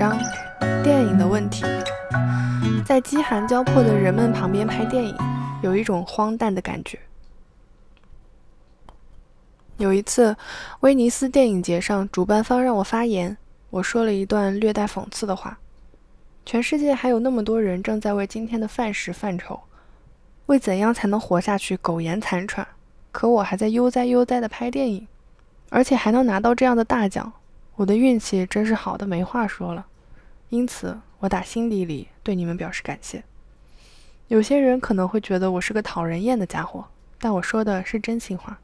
章：电影的问题。在饥寒交迫的人们旁边拍电影，有一种荒诞的感觉。有一次，威尼斯电影节上，主办方让我发言，我说了一段略带讽刺的话：“全世界还有那么多人正在为今天的饭食犯愁，为怎样才能活下去苟延残喘，可我还在悠哉悠哉地拍电影，而且还能拿到这样的大奖。”我的运气真是好的没话说了，因此我打心底里对你们表示感谢。有些人可能会觉得我是个讨人厌的家伙，但我说的是真心话。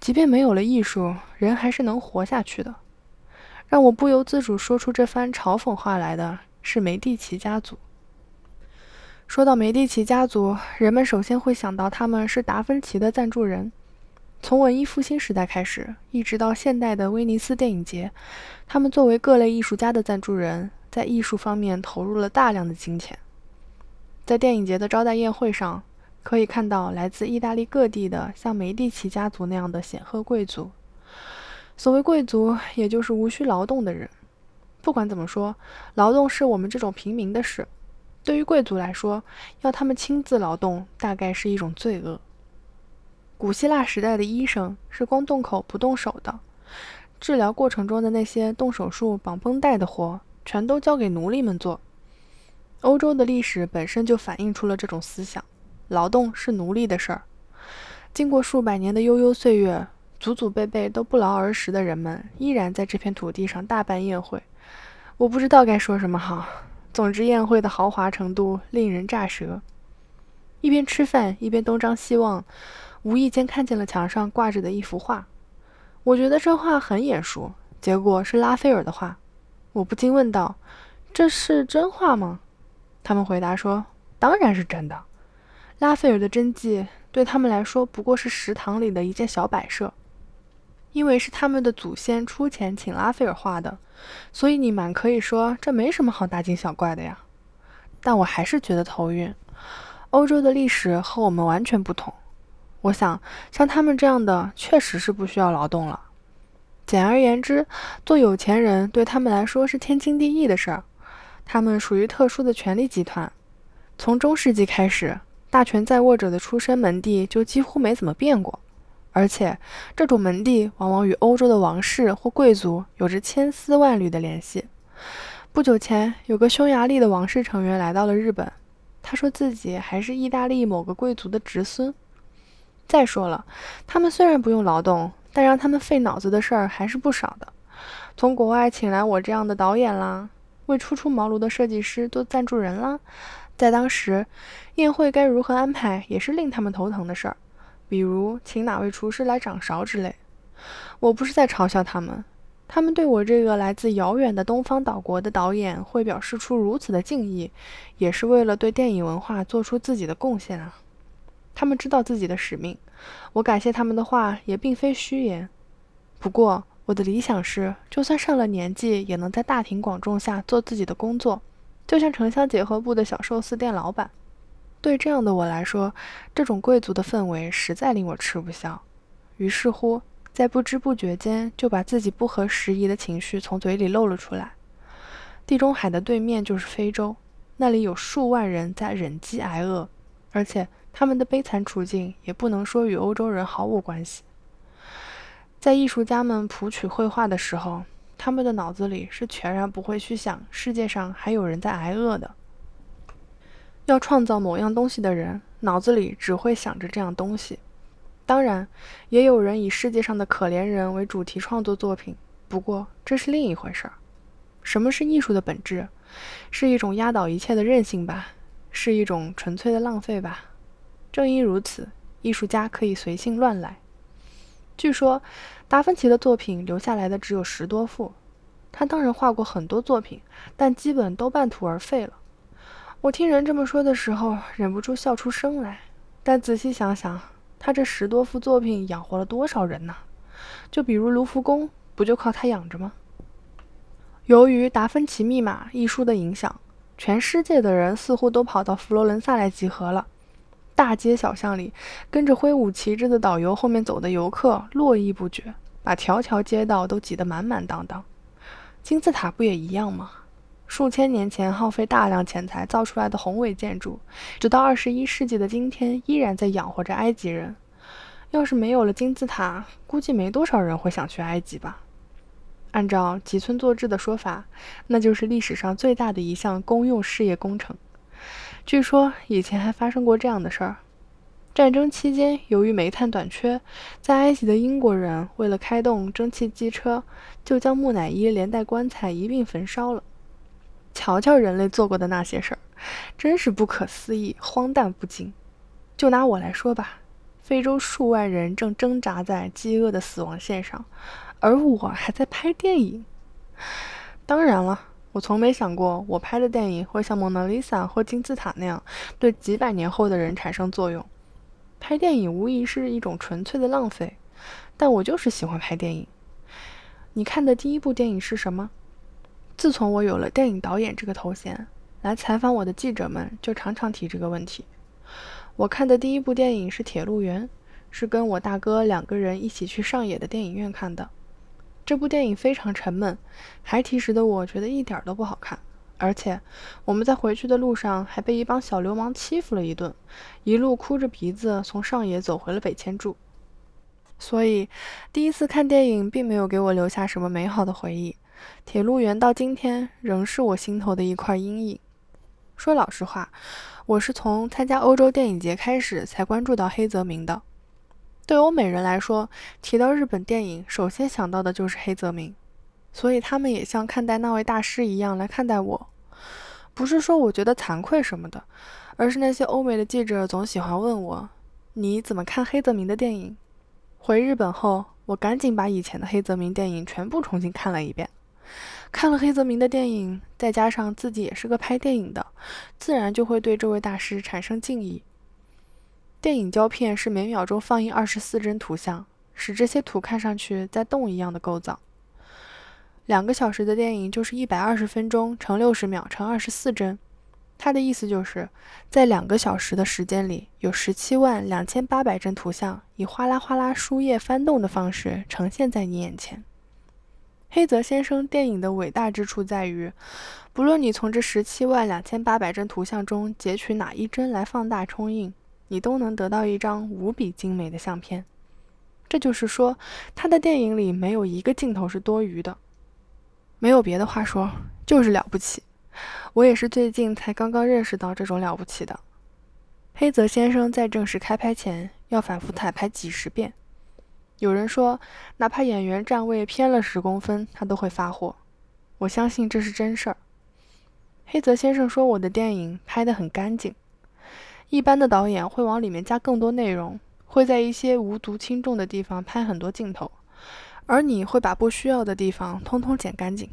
即便没有了艺术，人还是能活下去的。让我不由自主说出这番嘲讽话来的是梅蒂奇家族。说到梅蒂奇家族，人们首先会想到他们是达芬奇的赞助人。从文艺复兴时代开始，一直到现代的威尼斯电影节，他们作为各类艺术家的赞助人，在艺术方面投入了大量的金钱。在电影节的招待宴会上，可以看到来自意大利各地的像梅蒂奇家族那样的显赫贵族。所谓贵族，也就是无需劳动的人。不管怎么说，劳动是我们这种平民的事。对于贵族来说，要他们亲自劳动，大概是一种罪恶。古希腊时代的医生是光动口不动手的，治疗过程中的那些动手术、绑绷带的活，全都交给奴隶们做。欧洲的历史本身就反映出了这种思想：劳动是奴隶的事儿。经过数百年的悠悠岁月，祖祖辈辈都不劳而食的人们，依然在这片土地上大办宴会。我不知道该说什么好，总之宴会的豪华程度令人咋舌。一边吃饭，一边东张西望。无意间看见了墙上挂着的一幅画，我觉得这画很眼熟，结果是拉斐尔的画。我不禁问道：“这是真画吗？”他们回答说：“当然是真的。”拉斐尔的真迹对他们来说不过是食堂里的一件小摆设，因为是他们的祖先出钱请拉斐尔画的，所以你满可以说这没什么好大惊小怪的呀。但我还是觉得头晕。欧洲的历史和我们完全不同。我想，像他们这样的，确实是不需要劳动了。简而言之，做有钱人对他们来说是天经地义的事儿。他们属于特殊的权力集团。从中世纪开始，大权在握者的出身门第就几乎没怎么变过，而且这种门第往往与欧洲的王室或贵族有着千丝万缕的联系。不久前，有个匈牙利的王室成员来到了日本，他说自己还是意大利某个贵族的侄孙。再说了，他们虽然不用劳动，但让他们费脑子的事儿还是不少的。从国外请来我这样的导演啦，为初出茅庐的设计师做赞助人啦，在当时，宴会该如何安排也是令他们头疼的事儿，比如请哪位厨师来掌勺之类。我不是在嘲笑他们，他们对我这个来自遥远的东方岛国的导演会表示出如此的敬意，也是为了对电影文化做出自己的贡献啊。他们知道自己的使命，我感谢他们的话也并非虚言。不过，我的理想是，就算上了年纪，也能在大庭广众下做自己的工作，就像城乡结合部的小寿司店老板。对这样的我来说，这种贵族的氛围实在令我吃不消。于是乎，在不知不觉间，就把自己不合时宜的情绪从嘴里露了出来。地中海的对面就是非洲，那里有数万人在忍饥挨饿，而且。他们的悲惨处境也不能说与欧洲人毫无关系。在艺术家们谱曲绘画的时候，他们的脑子里是全然不会去想世界上还有人在挨饿的。要创造某样东西的人，脑子里只会想着这样东西。当然，也有人以世界上的可怜人为主题创作作品，不过这是另一回事儿。什么是艺术的本质？是一种压倒一切的任性吧？是一种纯粹的浪费吧？正因如此，艺术家可以随性乱来。据说，达芬奇的作品留下来的只有十多幅。他当然画过很多作品，但基本都半途而废了。我听人这么说的时候，忍不住笑出声来。但仔细想想，他这十多幅作品养活了多少人呢？就比如卢浮宫，不就靠他养着吗？由于《达芬奇密码》一书的影响，全世界的人似乎都跑到佛罗伦萨来集合了。大街小巷里，跟着挥舞旗帜的导游后面走的游客络绎不绝，把条条街道都挤得满满当当。金字塔不也一样吗？数千年前耗费大量钱财造出来的宏伟建筑，直到二十一世纪的今天依然在养活着埃及人。要是没有了金字塔，估计没多少人会想去埃及吧。按照吉村作志的说法，那就是历史上最大的一项公用事业工程。据说以前还发生过这样的事儿：战争期间，由于煤炭短缺，在埃及的英国人为了开动蒸汽机车，就将木乃伊连带棺材一并焚烧了。瞧瞧人类做过的那些事儿，真是不可思议、荒诞不经。就拿我来说吧，非洲数万人正挣扎在饥饿的死亡线上，而我还在拍电影。当然了。我从没想过，我拍的电影会像《蒙娜丽莎》或金字塔那样，对几百年后的人产生作用。拍电影无疑是一种纯粹的浪费，但我就是喜欢拍电影。你看的第一部电影是什么？自从我有了电影导演这个头衔，来采访我的记者们就常常提这个问题。我看的第一部电影是《铁路员》，是跟我大哥两个人一起去上野的电影院看的。这部电影非常沉闷，孩提时的我觉得一点都不好看，而且我们在回去的路上还被一帮小流氓欺负了一顿，一路哭着鼻子从上野走回了北千住。所以第一次看电影并没有给我留下什么美好的回忆，《铁路员》到今天仍是我心头的一块阴影。说老实话，我是从参加欧洲电影节开始才关注到黑泽明的。对欧美人来说，提到日本电影，首先想到的就是黑泽明，所以他们也像看待那位大师一样来看待我。不是说我觉得惭愧什么的，而是那些欧美的记者总喜欢问我：“你怎么看黑泽明的电影？”回日本后，我赶紧把以前的黑泽明电影全部重新看了一遍。看了黑泽明的电影，再加上自己也是个拍电影的，自然就会对这位大师产生敬意。电影胶片是每秒钟放映二十四帧图像，使这些图看上去在动一样的构造。两个小时的电影就是一百二十分钟乘六十秒乘二十四帧，它的意思就是在两个小时的时间里，有十七万两千八百帧图像以哗啦哗啦书页翻动的方式呈现在你眼前。黑泽先生电影的伟大之处在于，不论你从这十七万两千八百帧图像中截取哪一帧来放大冲印。你都能得到一张无比精美的相片，这就是说，他的电影里没有一个镜头是多余的。没有别的话说，就是了不起。我也是最近才刚刚认识到这种了不起的。黑泽先生在正式开拍前要反复彩排几十遍，有人说，哪怕演员站位偏了十公分，他都会发火。我相信这是真事儿。黑泽先生说，我的电影拍得很干净。一般的导演会往里面加更多内容，会在一些无足轻重的地方拍很多镜头，而你会把不需要的地方通通剪干净。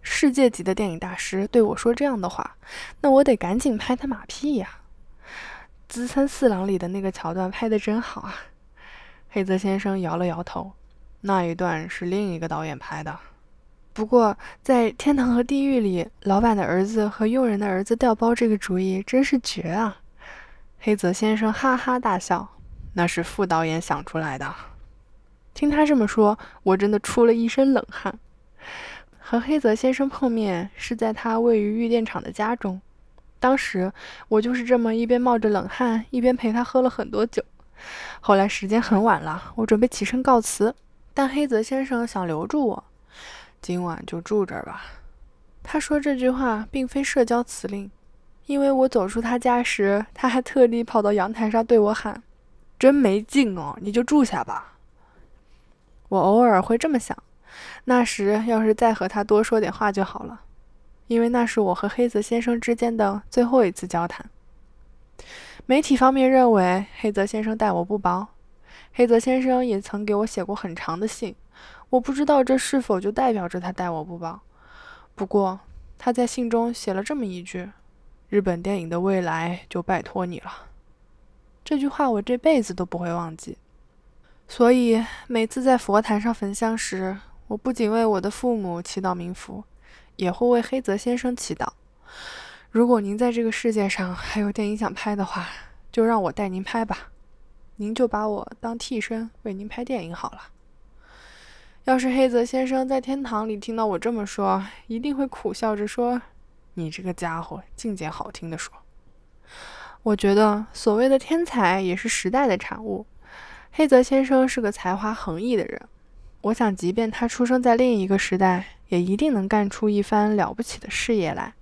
世界级的电影大师对我说这样的话，那我得赶紧拍他马屁呀！资深四郎里的那个桥段拍得真好啊！黑泽先生摇了摇头，那一段是另一个导演拍的。不过在天堂和地狱里，老板的儿子和佣人的儿子调包这个主意真是绝啊！黑泽先生哈哈大笑，那是副导演想出来的。听他这么说，我真的出了一身冷汗。和黑泽先生碰面是在他位于玉电厂的家中，当时我就是这么一边冒着冷汗，一边陪他喝了很多酒。后来时间很晚了，我准备起身告辞，但黑泽先生想留住我，今晚就住这儿吧。他说这句话并非社交辞令。因为我走出他家时，他还特地跑到阳台上对我喊：“真没劲哦，你就住下吧。”我偶尔会这么想，那时要是再和他多说点话就好了，因为那是我和黑泽先生之间的最后一次交谈。媒体方面认为黑泽先生待我不薄，黑泽先生也曾给我写过很长的信，我不知道这是否就代表着他待我不薄。不过他在信中写了这么一句。日本电影的未来就拜托你了，这句话我这辈子都不会忘记。所以每次在佛坛上焚香时，我不仅为我的父母祈祷冥福，也会为黑泽先生祈祷。如果您在这个世界上还有电影想拍的话，就让我带您拍吧，您就把我当替身为您拍电影好了。要是黑泽先生在天堂里听到我这么说，一定会苦笑着说：“你这个家伙，净捡好听的说。”我觉得所谓的天才也是时代的产物。黑泽先生是个才华横溢的人，我想，即便他出生在另一个时代，也一定能干出一番了不起的事业来。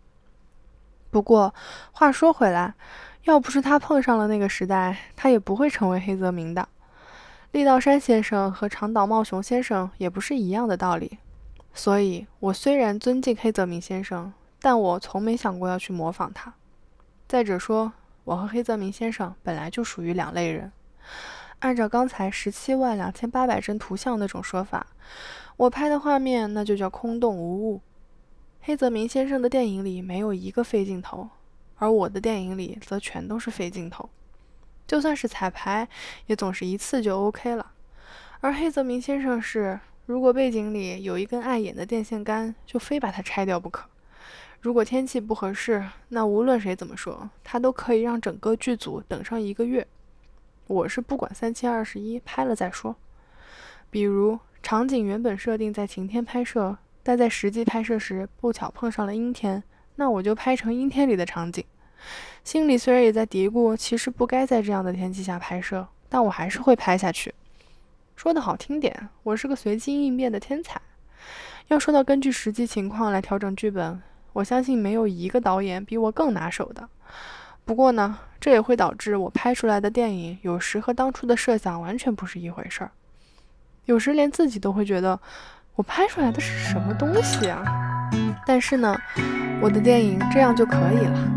不过话说回来，要不是他碰上了那个时代，他也不会成为黑泽明的。立道山先生和长岛茂雄先生也不是一样的道理。所以，我虽然尊敬黑泽明先生，但我从没想过要去模仿他。再者说，我和黑泽明先生本来就属于两类人。按照刚才十七万两千八百帧图像那种说法，我拍的画面那就叫空洞无物。黑泽明先生的电影里没有一个废镜头，而我的电影里则全都是废镜头。就算是彩排，也总是一次就 OK 了。而黑泽明先生是，如果背景里有一根碍眼的电线杆，就非把它拆掉不可。如果天气不合适，那无论谁怎么说，他都可以让整个剧组等上一个月。我是不管三七二十一，拍了再说。比如场景原本设定在晴天拍摄，但在实际拍摄时不巧碰上了阴天，那我就拍成阴天里的场景。心里虽然也在嘀咕，其实不该在这样的天气下拍摄，但我还是会拍下去。说的好听点，我是个随机应变的天才。要说到根据实际情况来调整剧本，我相信没有一个导演比我更拿手的。不过呢，这也会导致我拍出来的电影有时和当初的设想完全不是一回事儿，有时连自己都会觉得我拍出来的是什么东西啊！但是呢，我的电影这样就可以了。